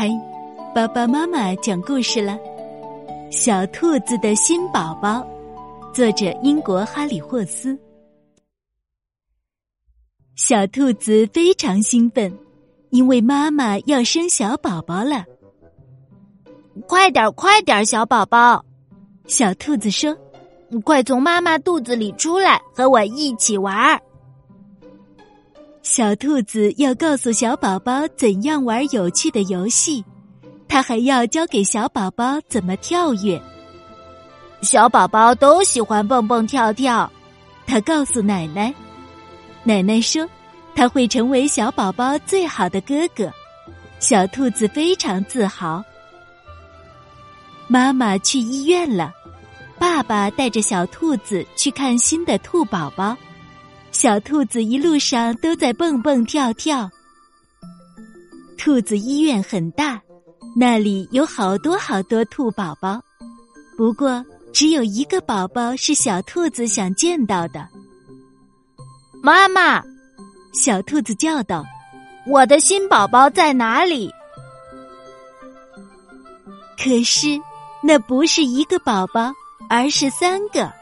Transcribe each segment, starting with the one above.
嗨，爸爸妈妈讲故事了。小兔子的新宝宝，作者英国哈里霍斯。小兔子非常兴奋，因为妈妈要生小宝宝了。快点，快点，小宝宝！小兔子说：“快从妈妈肚子里出来，和我一起玩儿。”小兔子要告诉小宝宝怎样玩有趣的游戏，它还要教给小宝宝怎么跳跃。小宝宝都喜欢蹦蹦跳跳，他告诉奶奶。奶奶说他会成为小宝宝最好的哥哥。小兔子非常自豪。妈妈去医院了，爸爸带着小兔子去看新的兔宝宝。小兔子一路上都在蹦蹦跳跳。兔子医院很大，那里有好多好多兔宝宝，不过只有一个宝宝是小兔子想见到的。妈妈，小兔子叫道：“我的新宝宝在哪里？”可是那不是一个宝宝，而是三个。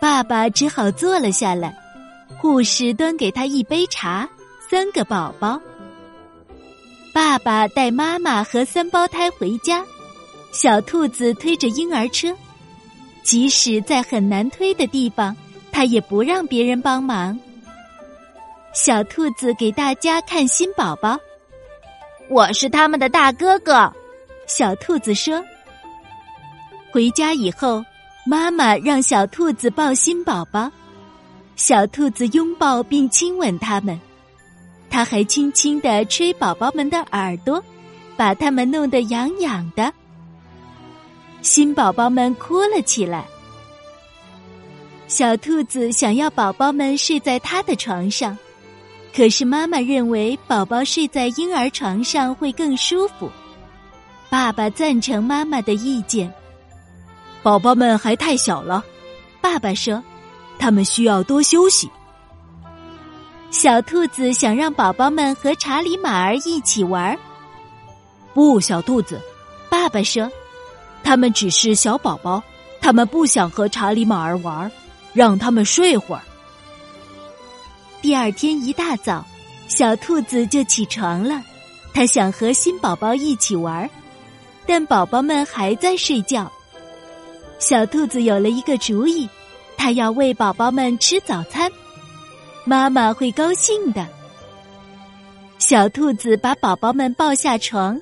爸爸只好坐了下来。护士端给他一杯茶，三个宝宝。爸爸带妈妈和三胞胎回家，小兔子推着婴儿车，即使在很难推的地方，他也不让别人帮忙。小兔子给大家看新宝宝，我是他们的大哥哥。小兔子说：“回家以后，妈妈让小兔子抱新宝宝。”小兔子拥抱并亲吻它们，它还轻轻的吹宝宝们的耳朵，把它们弄得痒痒的。新宝宝们哭了起来。小兔子想要宝宝们睡在它的床上，可是妈妈认为宝宝睡在婴儿床上会更舒服。爸爸赞成妈妈的意见，宝宝们还太小了，爸爸说。他们需要多休息。小兔子想让宝宝们和查理马儿一起玩。不，小兔子，爸爸说，他们只是小宝宝，他们不想和查理马儿玩，让他们睡会儿。第二天一大早，小兔子就起床了，他想和新宝宝一起玩，但宝宝们还在睡觉。小兔子有了一个主意。他要喂宝宝们吃早餐，妈妈会高兴的。小兔子把宝宝们抱下床，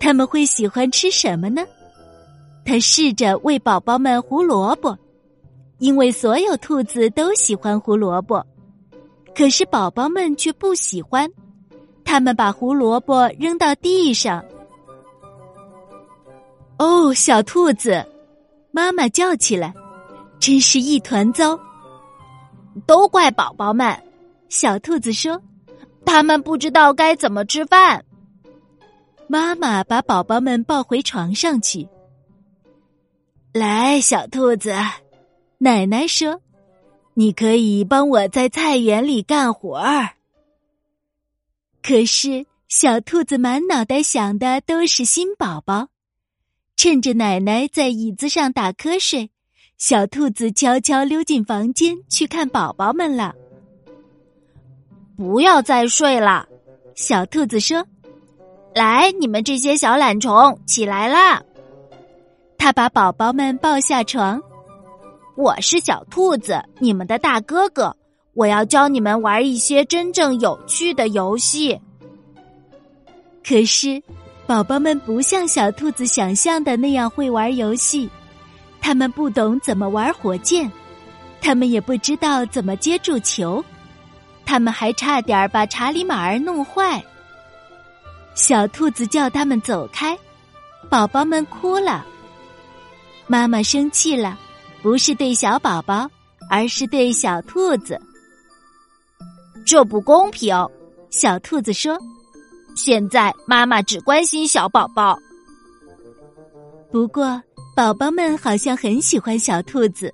他们会喜欢吃什么呢？他试着喂宝宝们胡萝卜，因为所有兔子都喜欢胡萝卜，可是宝宝们却不喜欢，他们把胡萝卜扔到地上。哦，小兔子，妈妈叫起来。真是一团糟，都怪宝宝们。小兔子说：“他们不知道该怎么吃饭。”妈妈把宝宝们抱回床上去。来，小兔子，奶奶说：“你可以帮我在菜园里干活儿。”可是，小兔子满脑袋想的都是新宝宝。趁着奶奶在椅子上打瞌睡。小兔子悄悄溜进房间去看宝宝们了。不要再睡了，小兔子说：“来，你们这些小懒虫，起来啦！”他把宝宝们抱下床。我是小兔子，你们的大哥哥。我要教你们玩一些真正有趣的游戏。可是，宝宝们不像小兔子想象的那样会玩游戏。他们不懂怎么玩火箭，他们也不知道怎么接住球，他们还差点把查理马儿弄坏。小兔子叫他们走开，宝宝们哭了。妈妈生气了，不是对小宝宝，而是对小兔子。这不公平，小兔子说：“现在妈妈只关心小宝宝。”不过。宝宝们好像很喜欢小兔子，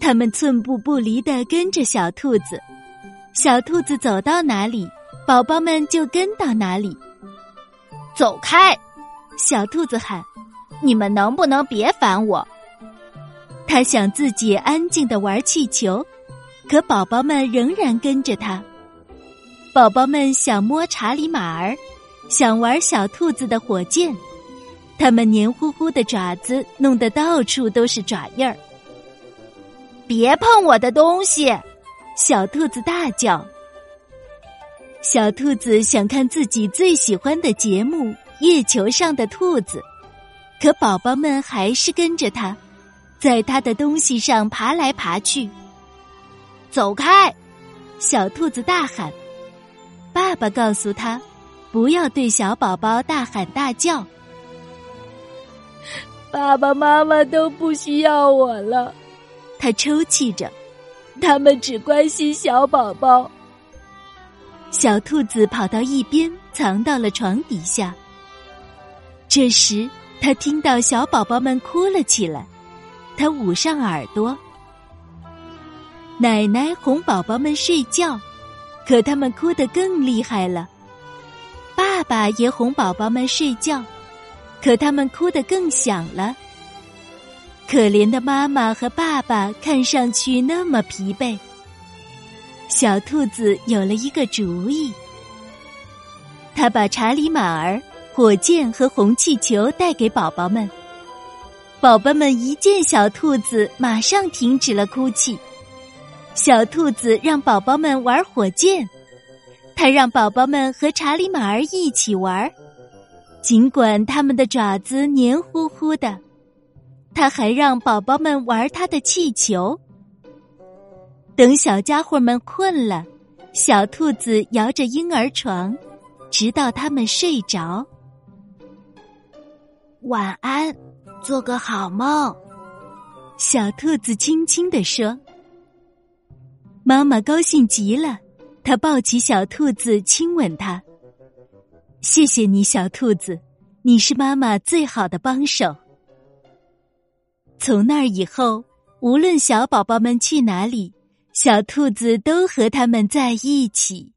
他们寸步不离的跟着小兔子。小兔子走到哪里，宝宝们就跟到哪里。走开！小兔子喊：“你们能不能别烦我？”他想自己安静的玩气球，可宝宝们仍然跟着他。宝宝们想摸查理马儿，想玩小兔子的火箭，他们黏糊糊的爪子弄得到处都是爪印儿。别碰我的东西！小兔子大叫。小兔子想看自己最喜欢的节目《月球上的兔子》，可宝宝们还是跟着他，在他的东西上爬来爬去。走开！小兔子大喊。爸爸告诉他：“不要对小宝宝大喊大叫。”爸爸妈妈都不需要我了，他抽泣着。他们只关心小宝宝。小兔子跑到一边，藏到了床底下。这时，他听到小宝宝们哭了起来，他捂上耳朵。奶奶哄宝宝们睡觉。可他们哭得更厉害了。爸爸也哄宝宝们睡觉，可他们哭得更响了。可怜的妈妈和爸爸看上去那么疲惫。小兔子有了一个主意，他把查理马儿、火箭和红气球带给宝宝们。宝宝们一见小兔子，马上停止了哭泣。小兔子让宝宝们玩火箭，他让宝宝们和查理马儿一起玩，尽管它们的爪子黏糊糊的，他还让宝宝们玩他的气球。等小家伙们困了，小兔子摇着婴儿床，直到他们睡着。晚安，做个好梦。小兔子轻轻地说。妈妈高兴极了，她抱起小兔子，亲吻它。谢谢你，小兔子，你是妈妈最好的帮手。从那儿以后，无论小宝宝们去哪里，小兔子都和他们在一起。